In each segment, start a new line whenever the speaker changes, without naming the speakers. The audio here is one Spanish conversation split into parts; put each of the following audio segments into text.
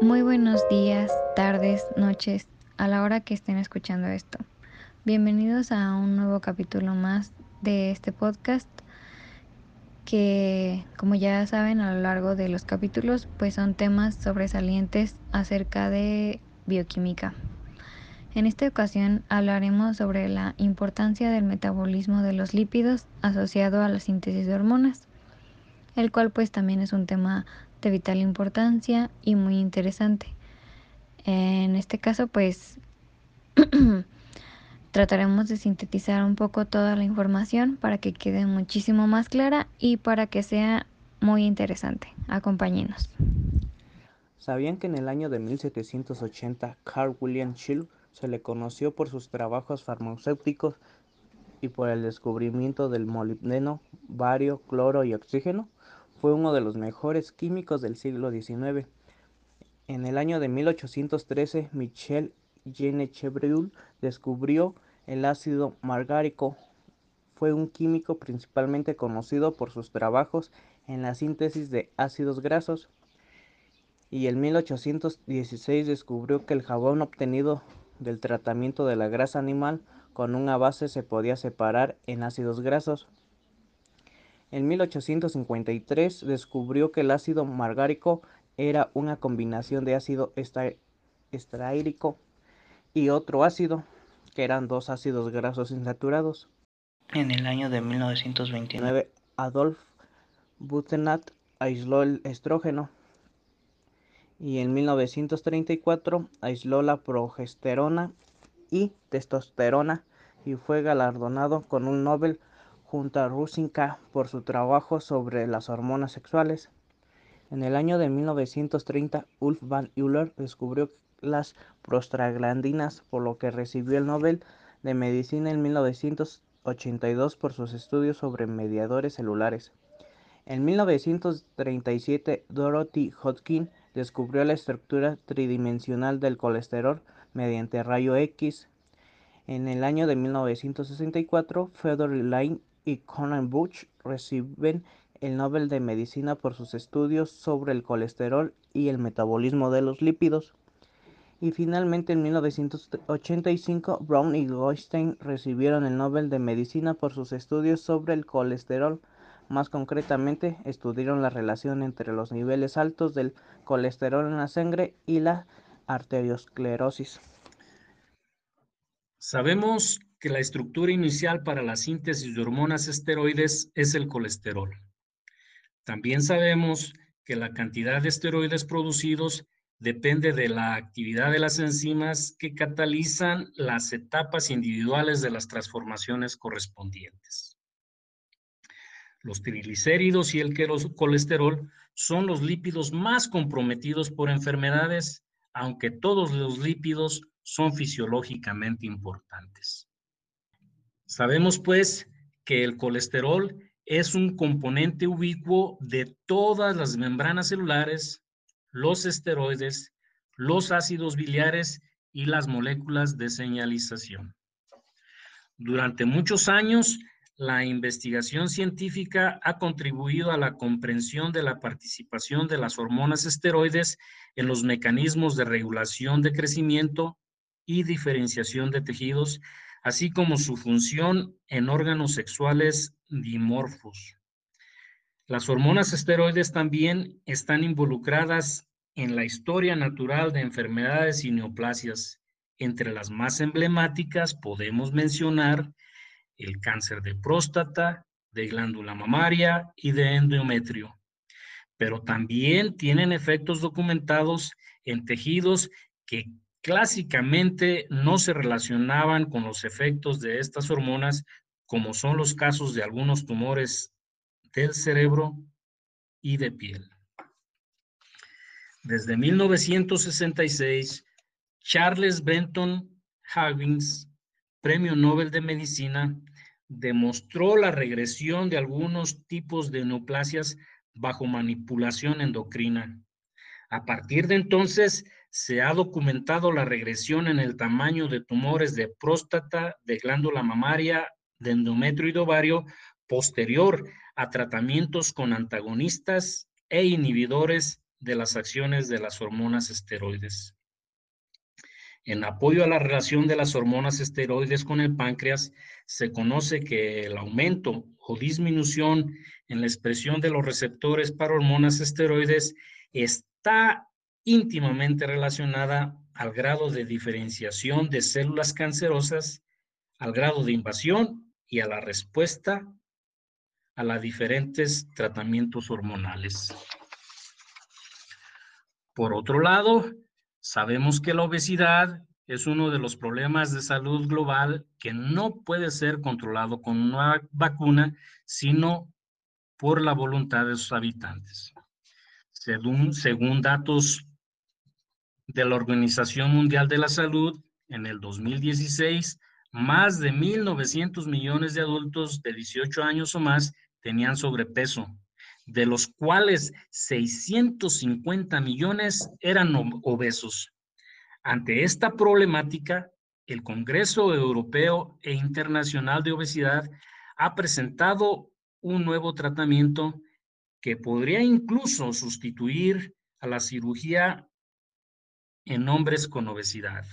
Muy buenos días, tardes, noches, a la hora que estén escuchando esto. Bienvenidos a un nuevo capítulo más de este podcast que, como ya saben, a lo largo de los capítulos, pues son temas sobresalientes acerca de bioquímica. En esta ocasión hablaremos sobre la importancia del metabolismo de los lípidos asociado a la síntesis de hormonas, el cual pues también es un tema de vital importancia y muy interesante. En este caso, pues trataremos de sintetizar un poco toda la información para que quede muchísimo más clara y para que sea muy interesante. Acompáñenos.
¿Sabían que en el año de 1780 Carl William Scheele se le conoció por sus trabajos farmacéuticos y por el descubrimiento del molibdeno, bario, cloro y oxígeno? Fue uno de los mejores químicos del siglo XIX. En el año de 1813, Michel Chevreul descubrió el ácido margárico. Fue un químico principalmente conocido por sus trabajos en la síntesis de ácidos grasos. Y en 1816 descubrió que el jabón obtenido del tratamiento de la grasa animal con una base se podía separar en ácidos grasos. En 1853 descubrió que el ácido margárico era una combinación de ácido estaírico y otro ácido, que eran dos ácidos grasos insaturados. En el año de 1929, Adolf Butenat aisló el estrógeno y en 1934 aisló la progesterona y testosterona y fue galardonado con un Nobel junto a Rusinka por su trabajo sobre las hormonas sexuales. En el año de 1930, Ulf van Euler descubrió las prostaglandinas, por lo que recibió el Nobel de Medicina en 1982 por sus estudios sobre mediadores celulares. En 1937, Dorothy Hodgkin descubrió la estructura tridimensional del colesterol mediante rayo X. En el año de 1964, Fedor Line y Conan Butch reciben el Nobel de Medicina por sus estudios sobre el colesterol y el metabolismo de los lípidos. Y finalmente en 1985 Brown y Goldstein recibieron el Nobel de Medicina por sus estudios sobre el colesterol. Más concretamente, estudiaron la relación entre los niveles altos del colesterol en la sangre y la arteriosclerosis.
Sabemos que la estructura inicial para la síntesis de hormonas esteroides es el colesterol. También sabemos que la cantidad de esteroides producidos depende de la actividad de las enzimas que catalizan las etapas individuales de las transformaciones correspondientes. Los triglicéridos y el colesterol son los lípidos más comprometidos por enfermedades, aunque todos los lípidos son fisiológicamente importantes. Sabemos pues que el colesterol es un componente ubicuo de todas las membranas celulares, los esteroides, los ácidos biliares y las moléculas de señalización. Durante muchos años, la investigación científica ha contribuido a la comprensión de la participación de las hormonas esteroides en los mecanismos de regulación de crecimiento y diferenciación de tejidos así como su función en órganos sexuales dimorfos. Las hormonas esteroides también están involucradas en la historia natural de enfermedades y neoplasias. Entre las más emblemáticas podemos mencionar el cáncer de próstata, de glándula mamaria y de endometrio. Pero también tienen efectos documentados en tejidos que clásicamente no se relacionaban con los efectos de estas hormonas, como son los casos de algunos tumores del cerebro y de piel. Desde 1966, Charles Benton Huggins, Premio Nobel de Medicina, demostró la regresión de algunos tipos de neoplasias bajo manipulación endocrina. A partir de entonces, se ha documentado la regresión en el tamaño de tumores de próstata, de glándula mamaria, de endometrio y ovario posterior a tratamientos con antagonistas e inhibidores de las acciones de las hormonas esteroides. En apoyo a la relación de las hormonas esteroides con el páncreas, se conoce que el aumento o disminución en la expresión de los receptores para hormonas esteroides está íntimamente relacionada al grado de diferenciación de células cancerosas, al grado de invasión y a la respuesta a los diferentes tratamientos hormonales. Por otro lado, sabemos que la obesidad es uno de los problemas de salud global que no puede ser controlado con una vacuna, sino por la voluntad de sus habitantes. Según, según datos de la Organización Mundial de la Salud, en el 2016, más de 1.900 millones de adultos de 18 años o más tenían sobrepeso, de los cuales 650 millones eran obesos. Ante esta problemática, el Congreso Europeo e Internacional de Obesidad ha presentado un nuevo tratamiento que podría incluso sustituir a la cirugía en hombres con obesidad.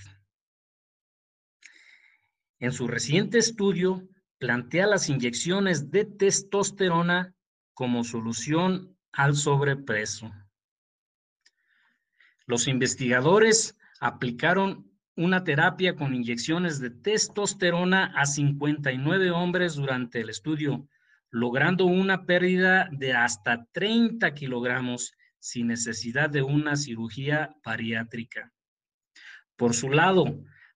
En su reciente estudio, plantea las inyecciones de testosterona como solución al sobrepeso. Los investigadores aplicaron una terapia con inyecciones de testosterona a 59 hombres durante el estudio, logrando una pérdida de hasta 30 kilogramos sin necesidad de una cirugía bariátrica. Por su lado,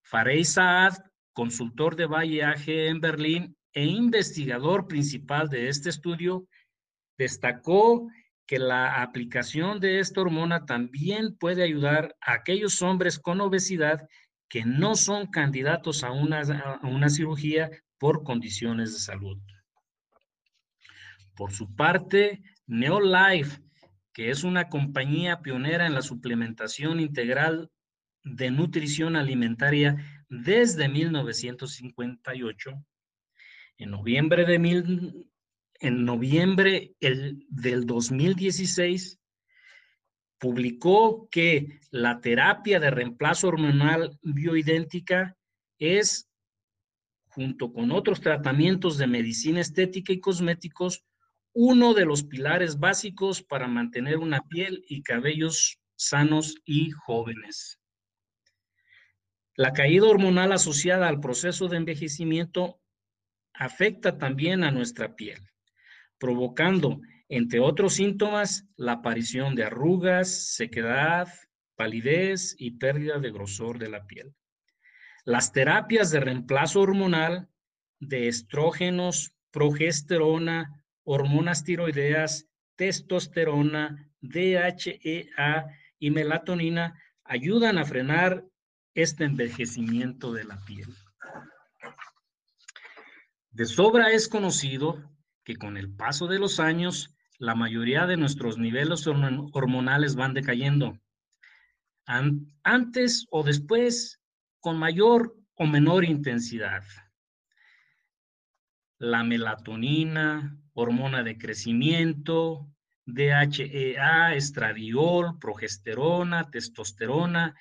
Farey Saad, consultor de Valle AG en Berlín e investigador principal de este estudio, destacó que la aplicación de esta hormona también puede ayudar a aquellos hombres con obesidad que no son candidatos a una, a una cirugía por condiciones de salud. Por su parte, Neolife, que es una compañía pionera en la suplementación integral de nutrición alimentaria desde 1958, en noviembre de mil, en noviembre el, del 2016 publicó que la terapia de reemplazo hormonal bioidéntica es, junto con otros tratamientos de medicina estética y cosméticos, uno de los pilares básicos para mantener una piel y cabellos sanos y jóvenes. La caída hormonal asociada al proceso de envejecimiento afecta también a nuestra piel provocando, entre otros síntomas, la aparición de arrugas, sequedad, palidez y pérdida de grosor de la piel. Las terapias de reemplazo hormonal de estrógenos, progesterona, hormonas tiroideas, testosterona, DHEA y melatonina ayudan a frenar este envejecimiento de la piel. De sobra es conocido que con el paso de los años, la mayoría de nuestros niveles hormonales van decayendo. Antes o después, con mayor o menor intensidad. La melatonina, hormona de crecimiento, DHEA, estradiol, progesterona, testosterona,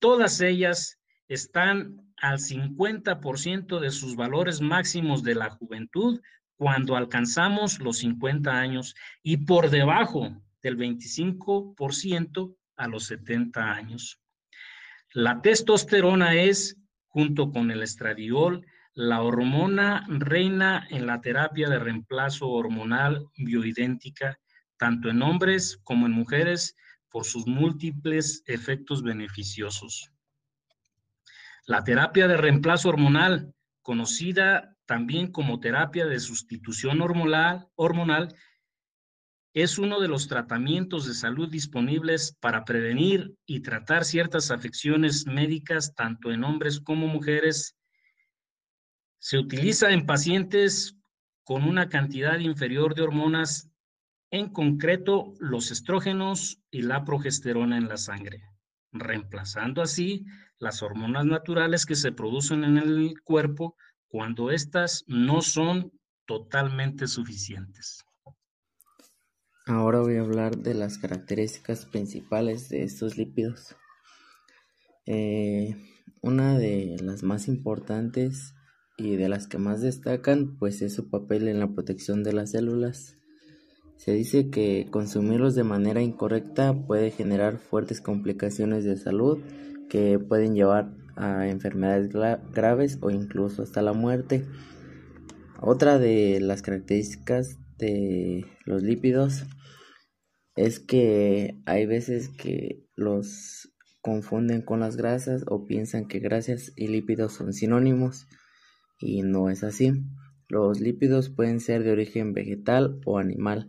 todas ellas están al 50% de sus valores máximos de la juventud cuando alcanzamos los 50 años y por debajo del 25% a los 70 años. La testosterona es, junto con el estradiol, la hormona reina en la terapia de reemplazo hormonal bioidéntica, tanto en hombres como en mujeres, por sus múltiples efectos beneficiosos. La terapia de reemplazo hormonal, conocida también como terapia de sustitución hormonal, hormonal, es uno de los tratamientos de salud disponibles para prevenir y tratar ciertas afecciones médicas, tanto en hombres como mujeres. Se utiliza en pacientes con una cantidad inferior de hormonas, en concreto los estrógenos y la progesterona en la sangre, reemplazando así las hormonas naturales que se producen en el cuerpo cuando éstas no son totalmente suficientes.
Ahora voy a hablar de las características principales de estos lípidos. Eh, una de las más importantes y de las que más destacan pues es su papel en la protección de las células. Se dice que consumirlos de manera incorrecta puede generar fuertes complicaciones de salud que pueden llevar a enfermedades graves o incluso hasta la muerte. Otra de las características de los lípidos es que hay veces que los confunden con las grasas o piensan que grasas y lípidos son sinónimos y no es así. Los lípidos pueden ser de origen vegetal o animal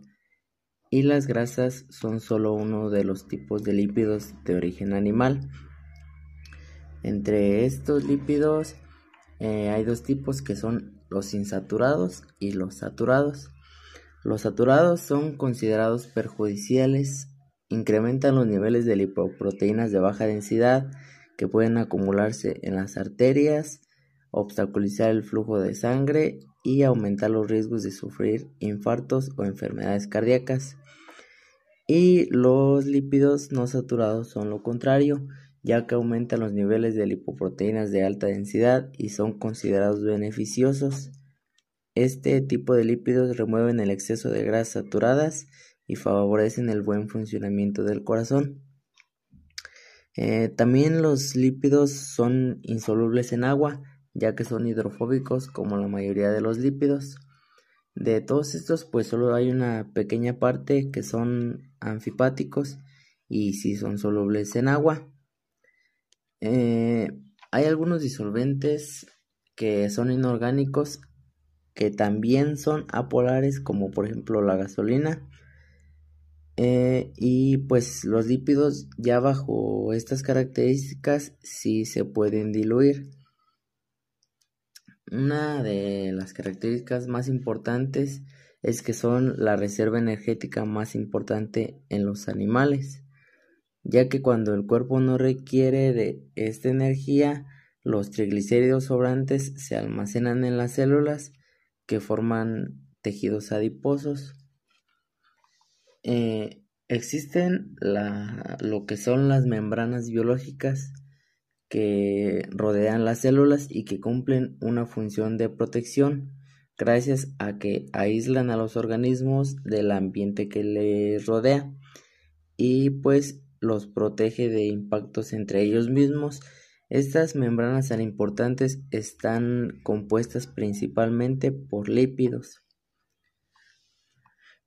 y las grasas son solo uno de los tipos de lípidos de origen animal. Entre estos lípidos eh, hay dos tipos que son los insaturados y los saturados. Los saturados son considerados perjudiciales, incrementan los niveles de lipoproteínas de baja densidad que pueden acumularse en las arterias, obstaculizar el flujo de sangre y aumentar los riesgos de sufrir infartos o enfermedades cardíacas. Y los lípidos no saturados son lo contrario, ya que aumentan los niveles de lipoproteínas de alta densidad y son considerados beneficiosos. Este tipo de lípidos remueven el exceso de grasas saturadas y favorecen el buen funcionamiento del corazón. Eh, también los lípidos son insolubles en agua, ya que son hidrofóbicos como la mayoría de los lípidos. De todos estos, pues solo hay una pequeña parte que son anfipáticos y si son solubles en agua. Eh, hay algunos disolventes que son inorgánicos que también son apolares como por ejemplo la gasolina eh, y pues los lípidos ya bajo estas características sí se pueden diluir una de las características más importantes es que son la reserva energética más importante en los animales, ya que cuando el cuerpo no requiere de esta energía, los triglicéridos sobrantes se almacenan en las células que forman tejidos adiposos. Eh, existen lo que son las membranas biológicas que rodean las células y que cumplen una función de protección gracias a que aíslan a los organismos del ambiente que les rodea y pues los protege de impactos entre ellos mismos estas membranas tan importantes están compuestas principalmente por lípidos.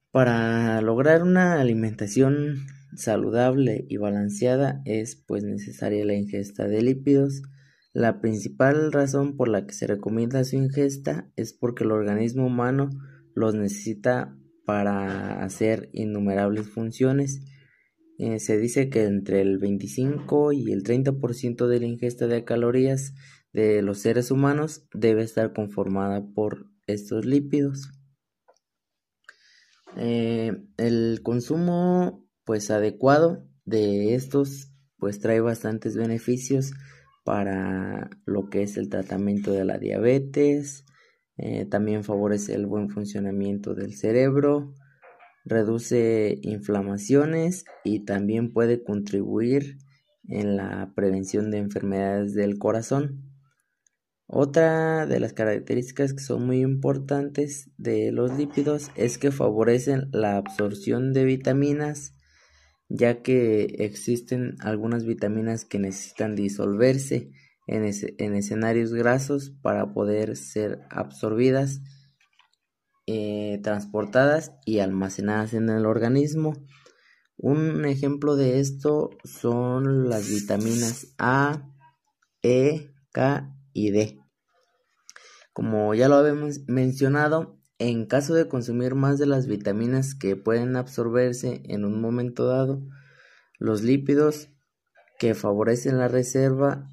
Para lograr una alimentación saludable y balanceada es pues necesaria la ingesta de lípidos. La principal razón por la que se recomienda su ingesta es porque el organismo humano los necesita para hacer innumerables funciones eh, se dice que entre el 25 y el 30% de la ingesta de calorías de los seres humanos debe estar conformada por estos lípidos. Eh, el consumo pues adecuado de estos pues trae bastantes beneficios para lo que es el tratamiento de la diabetes, eh, también favorece el buen funcionamiento del cerebro, reduce inflamaciones y también puede contribuir en la prevención de enfermedades del corazón. Otra de las características que son muy importantes de los lípidos es que favorecen la absorción de vitaminas, ya que existen algunas vitaminas que necesitan disolverse en, en escenarios grasos para poder ser absorbidas eh, transportadas y almacenadas en el organismo. Un ejemplo de esto son las vitaminas A, E, K y D. Como ya lo habíamos mencionado, en caso de consumir más de las vitaminas que pueden absorberse en un momento dado, los lípidos que favorecen la reserva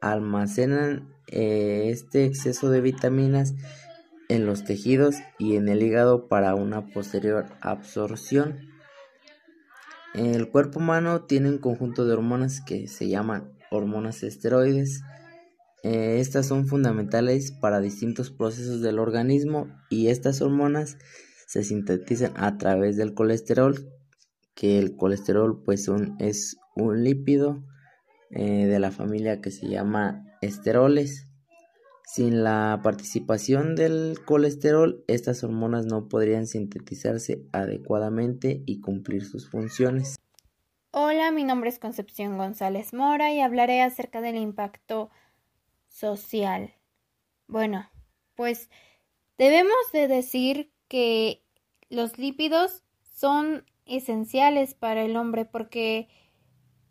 almacenan eh, este exceso de vitaminas en los tejidos y en el hígado para una posterior absorción. El cuerpo humano tiene un conjunto de hormonas que se llaman hormonas esteroides. Eh, estas son fundamentales para distintos procesos del organismo y estas hormonas se sintetizan a través del colesterol, que el colesterol pues es un lípido eh, de la familia que se llama esteroles. Sin la participación del colesterol, estas hormonas no podrían sintetizarse adecuadamente y cumplir sus funciones.
Hola, mi nombre es Concepción González Mora y hablaré acerca del impacto social. Bueno, pues debemos de decir que los lípidos son esenciales para el hombre porque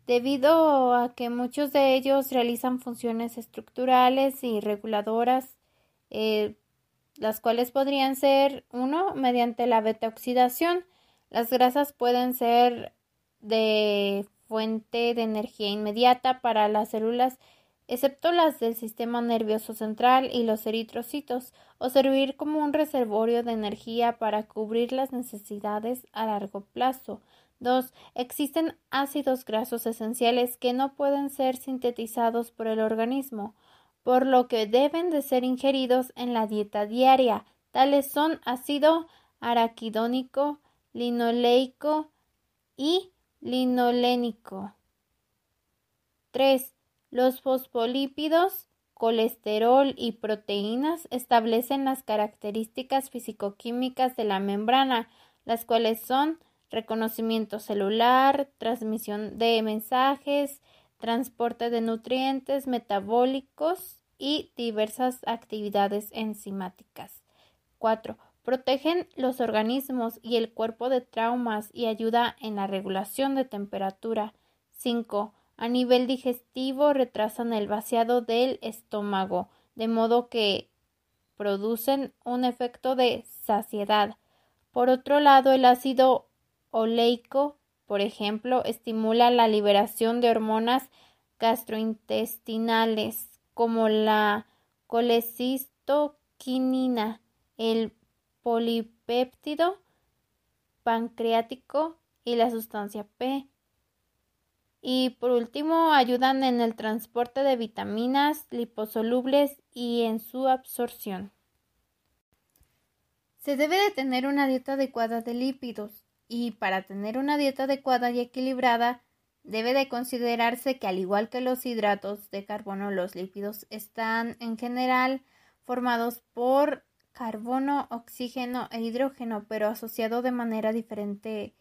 debido a que muchos de ellos realizan funciones estructurales y reguladoras, eh, las cuales podrían ser, uno, mediante la beta oxidación. Las grasas pueden ser de fuente de energía inmediata para las células, excepto las del sistema nervioso central y los eritrocitos, o servir como un reservorio de energía para cubrir las necesidades a largo plazo. 2. Existen ácidos grasos esenciales que no pueden ser sintetizados por el organismo, por lo que deben de ser ingeridos en la dieta diaria. Tales son ácido araquidónico, linoleico y linolénico. 3. Los fosfolípidos, colesterol y proteínas establecen las características fisicoquímicas de la membrana, las cuales son reconocimiento celular, transmisión de mensajes, transporte de nutrientes metabólicos y diversas actividades enzimáticas. 4. Protegen los organismos y el cuerpo de traumas y ayuda en la regulación de temperatura. 5. A nivel digestivo retrasan el vaciado del estómago, de modo que producen un efecto de saciedad. Por otro lado, el ácido oleico, por ejemplo, estimula la liberación de hormonas gastrointestinales como la colecistoquinina, el polipéptido pancreático y la sustancia P. Y por último, ayudan en el transporte de vitaminas liposolubles y en su absorción. Se debe de tener una dieta adecuada de lípidos, y para tener una dieta adecuada y equilibrada debe de considerarse que al igual que los hidratos de carbono, los lípidos están en general formados por carbono, oxígeno e hidrógeno, pero asociado de manera diferente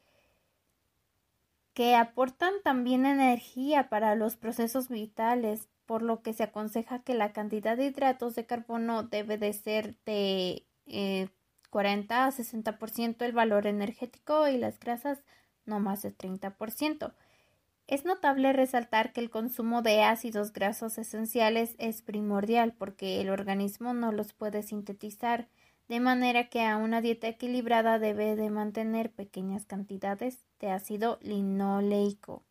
que aportan también energía para los procesos vitales, por lo que se aconseja que la cantidad de hidratos de carbono debe de ser de eh, 40 a 60% el valor energético y las grasas no más de 30%. Es notable resaltar que el consumo de ácidos grasos esenciales es primordial porque el organismo no los puede sintetizar, de manera que a una dieta equilibrada debe de mantener pequeñas cantidades de ácido linoleico,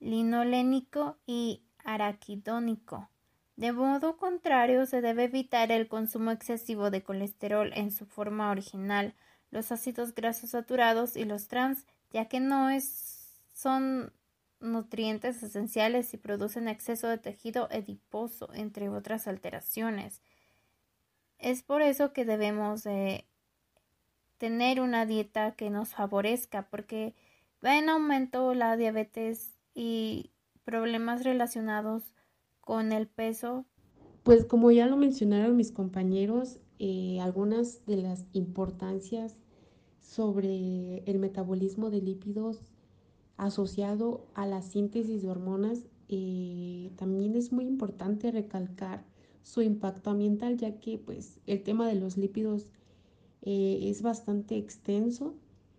linolénico y araquidónico. De modo contrario, se debe evitar el consumo excesivo de colesterol en su forma original, los ácidos grasos saturados y los trans, ya que no es, son nutrientes esenciales y producen exceso de tejido adiposo, entre otras alteraciones. Es por eso que debemos tener una dieta que nos favorezca, porque va en aumento la diabetes y problemas relacionados con el peso?
Pues como ya lo mencionaron mis compañeros, eh, algunas de las importancias sobre el metabolismo de lípidos asociado a la síntesis de hormonas, eh, también es muy importante recalcar su impacto ambiental, ya que pues el tema de los lípidos eh, es bastante extenso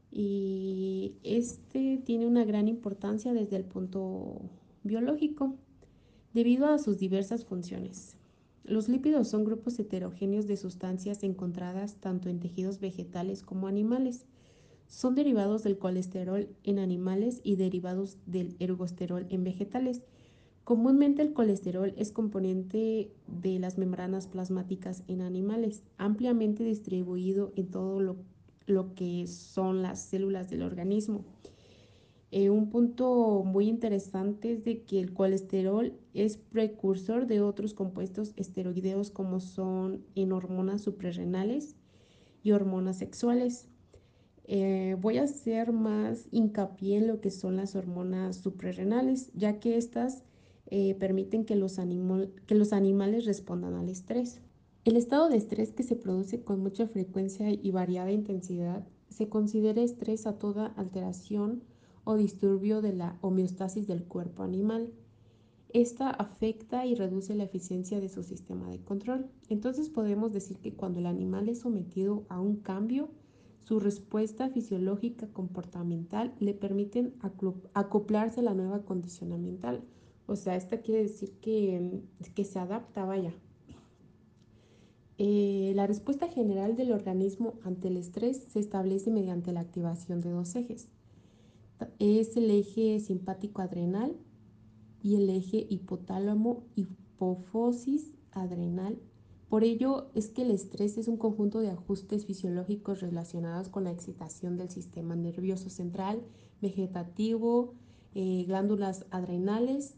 y este tiene una gran importancia desde el punto biológico debido a sus diversas funciones. Los lípidos son grupos heterogéneos de sustancias encontradas tanto en tejidos vegetales como animales. Son derivados del colesterol en animales y derivados del ergosterol en vegetales. Comúnmente el colesterol es componente de las membranas plasmáticas en animales, ampliamente distribuido en todo lo, lo que son las células del organismo. Eh, un punto muy interesante es de que el colesterol es precursor de otros compuestos esteroideos como son en hormonas suprarrenales y hormonas sexuales. Eh, voy a hacer más hincapié en lo que son las hormonas suprarrenales, ya que estas eh, permiten que los, que los animales respondan al estrés. El estado de estrés que se produce con mucha frecuencia y variada intensidad se considera estrés a toda alteración o disturbio de la homeostasis del cuerpo animal. Esta afecta y reduce la eficiencia de su sistema de control. Entonces podemos decir que cuando el animal es sometido a un cambio, su respuesta fisiológica comportamental le permiten acoplarse a la nueva condición ambiental. O sea, esto quiere decir que, que se adapta, vaya. Eh, la respuesta general del organismo ante el estrés se establece mediante la activación de dos ejes. Es el eje simpático adrenal y el eje hipotálamo hipofosis adrenal por ello es que el estrés es un conjunto de ajustes fisiológicos relacionados con la excitación del sistema nervioso central, vegetativo, eh, glándulas adrenales,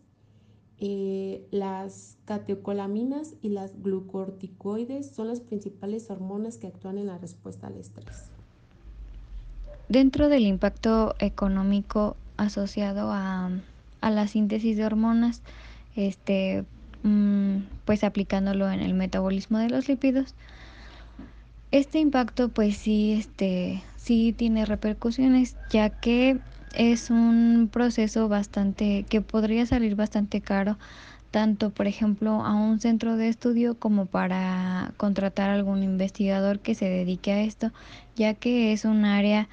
eh, las catecolaminas y las glucorticoides son las principales hormonas que actúan en la respuesta al estrés.
Dentro del impacto económico asociado a, a la síntesis de hormonas, este, Mm, pues aplicándolo en el metabolismo de los lípidos. Este impacto pues sí, este, sí tiene repercusiones ya que es un proceso bastante que podría salir bastante caro tanto por ejemplo a un centro de estudio como para contratar algún investigador que se dedique a esto ya que es un área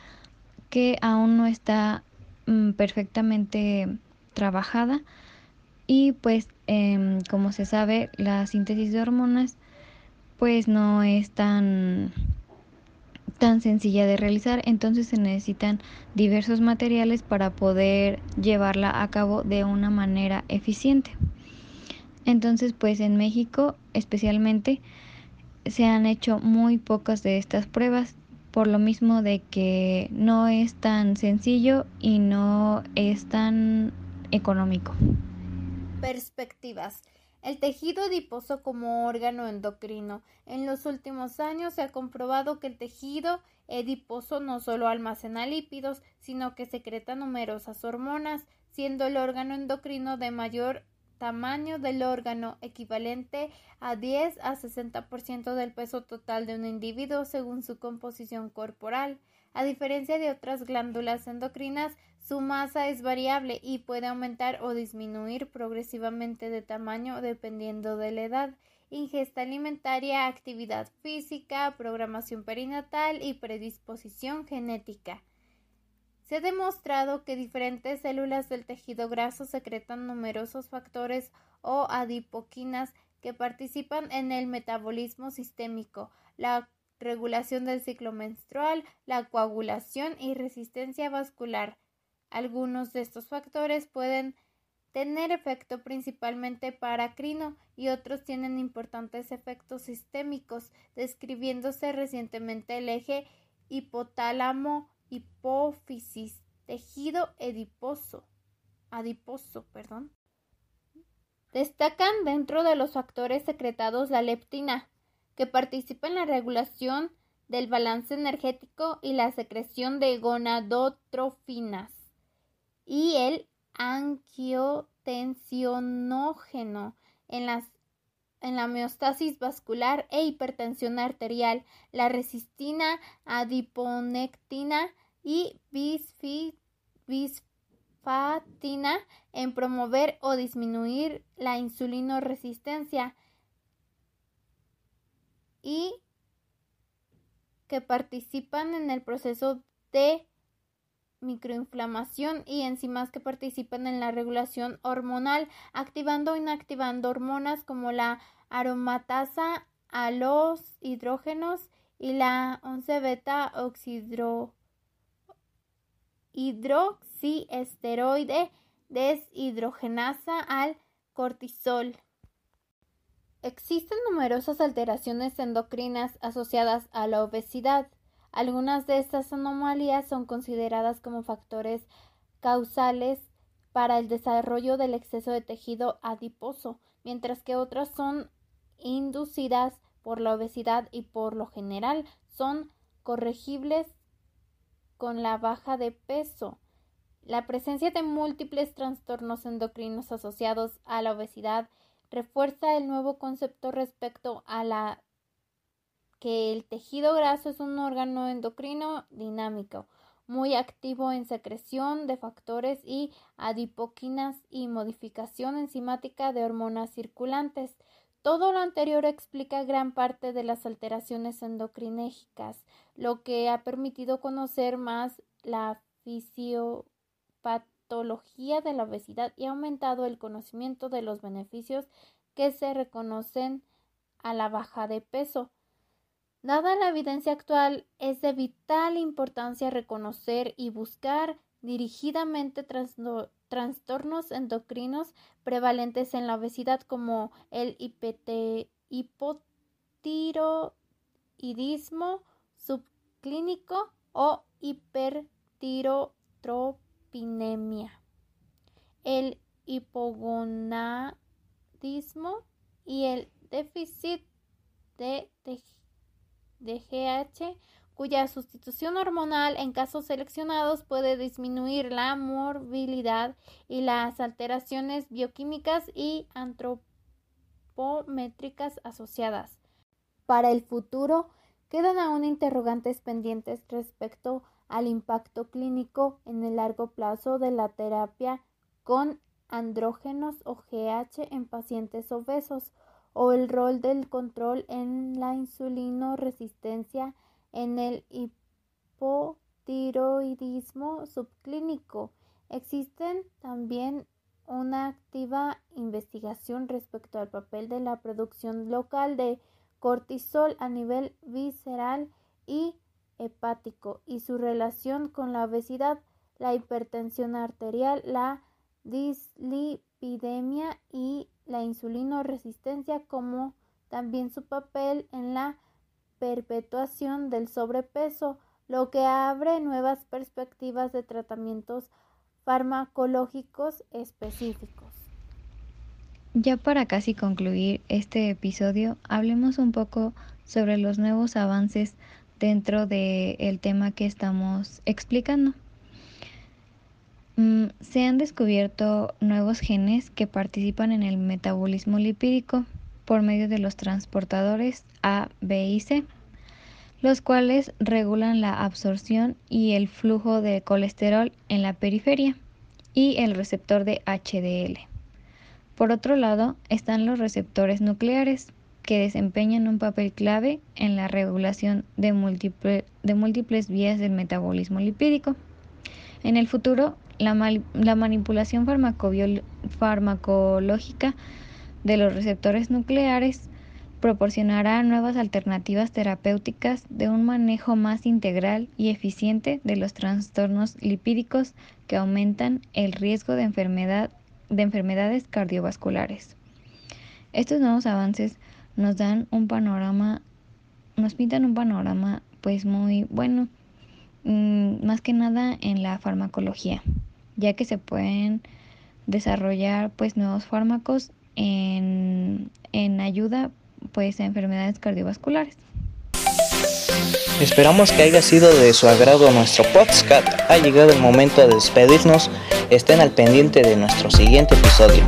que aún no está mm, perfectamente trabajada. Y pues em, como se sabe la síntesis de hormonas pues no es tan tan sencilla de realizar entonces se necesitan diversos materiales para poder llevarla a cabo de una manera eficiente entonces pues en México especialmente se han hecho muy pocas de estas pruebas por lo mismo de que no es tan sencillo y no es tan económico.
Perspectivas. El tejido adiposo como órgano endocrino. En los últimos años se ha comprobado que el tejido adiposo no solo almacena lípidos, sino que secreta numerosas hormonas, siendo el órgano endocrino de mayor tamaño del órgano, equivalente a 10 a 60% del peso total de un individuo según su composición corporal. A diferencia de otras glándulas endocrinas, su masa es variable y puede aumentar o disminuir progresivamente de tamaño dependiendo de la edad, ingesta alimentaria, actividad física, programación perinatal y predisposición genética. Se ha demostrado que diferentes células del tejido graso secretan numerosos factores o adipoquinas que participan en el metabolismo sistémico, la regulación del ciclo menstrual, la coagulación y resistencia vascular. Algunos de estos factores pueden tener efecto principalmente paracrino y otros tienen importantes efectos sistémicos, describiéndose recientemente el eje hipotálamo hipófisis, tejido adiposo, perdón. Destacan dentro de los factores secretados la leptina, que participa en la regulación del balance energético y la secreción de gonadotrofinas, y el angiotensionógeno en, las, en la homeostasis vascular e hipertensión arterial, la resistina, adiponectina y bisfatina en promover o disminuir la insulinoresistencia y que participan en el proceso de microinflamación y enzimas que participan en la regulación hormonal, activando o inactivando hormonas como la aromatasa a los hidrógenos y la 11 beta oxidro hidroxiesteroide deshidrogenasa al cortisol. Existen numerosas alteraciones endocrinas asociadas a la obesidad. Algunas de estas anomalías son consideradas como factores causales para el desarrollo del exceso de tejido adiposo, mientras que otras son inducidas por la obesidad y por lo general son corregibles con la baja de peso. La presencia de múltiples trastornos endocrinos asociados a la obesidad refuerza el nuevo concepto respecto a la que el tejido graso es un órgano endocrino dinámico, muy activo en secreción de factores y adipoquinas y modificación enzimática de hormonas circulantes. Todo lo anterior explica gran parte de las alteraciones endocrinégicas, lo que ha permitido conocer más la fisiopatología de la obesidad y ha aumentado el conocimiento de los beneficios que se reconocen a la baja de peso. Dada la evidencia actual, es de vital importancia reconocer y buscar dirigidamente trastornos endocrinos prevalentes en la obesidad como el hipotiroidismo subclínico o el hipogonadismo y el déficit de, de GH cuya sustitución hormonal en casos seleccionados puede disminuir la morbilidad y las alteraciones bioquímicas y antropométricas asociadas. Para el futuro, quedan aún interrogantes pendientes respecto al impacto clínico en el largo plazo de la terapia con andrógenos o GH en pacientes obesos o el rol del control en la insulino resistencia en el hipotiroidismo subclínico. Existen también una activa investigación respecto al papel de la producción local de cortisol a nivel visceral y hepático y su relación con la obesidad, la hipertensión arterial, la dislipidemia y la insulino resistencia, como también su papel en la perpetuación del sobrepeso, lo que abre nuevas perspectivas de tratamientos farmacológicos específicos.
Ya para casi concluir este episodio, hablemos un poco sobre los nuevos avances dentro del tema que estamos explicando. Mm, se han descubierto nuevos genes que participan en el metabolismo lipídico por medio de los transportadores A, B y C, los cuales regulan la absorción y el flujo de colesterol en la periferia y el receptor de HDL. Por otro lado, están los receptores nucleares, que desempeñan un papel clave en la regulación de, múltiples vías del metabolismo lipídico. En el futuro, la, la manipulación farmacológica de los receptores nucleares proporcionará nuevas alternativas terapéuticas de un manejo más integral y eficiente de los trastornos lipídicos que aumentan el riesgo de, de enfermedades cardiovasculares. Estos nuevos avances nos dan un panorama, nos pintan un panorama pues muy bueno, mm, más que nada en la farmacología, ya que se pueden desarrollar pues nuevos fármacos en, en ayuda pues a enfermedades cardiovasculares.
Esperamos que haya sido de su agrado nuestro podcast. Ha llegado el momento de despedirnos. Estén al pendiente de nuestro siguiente episodio.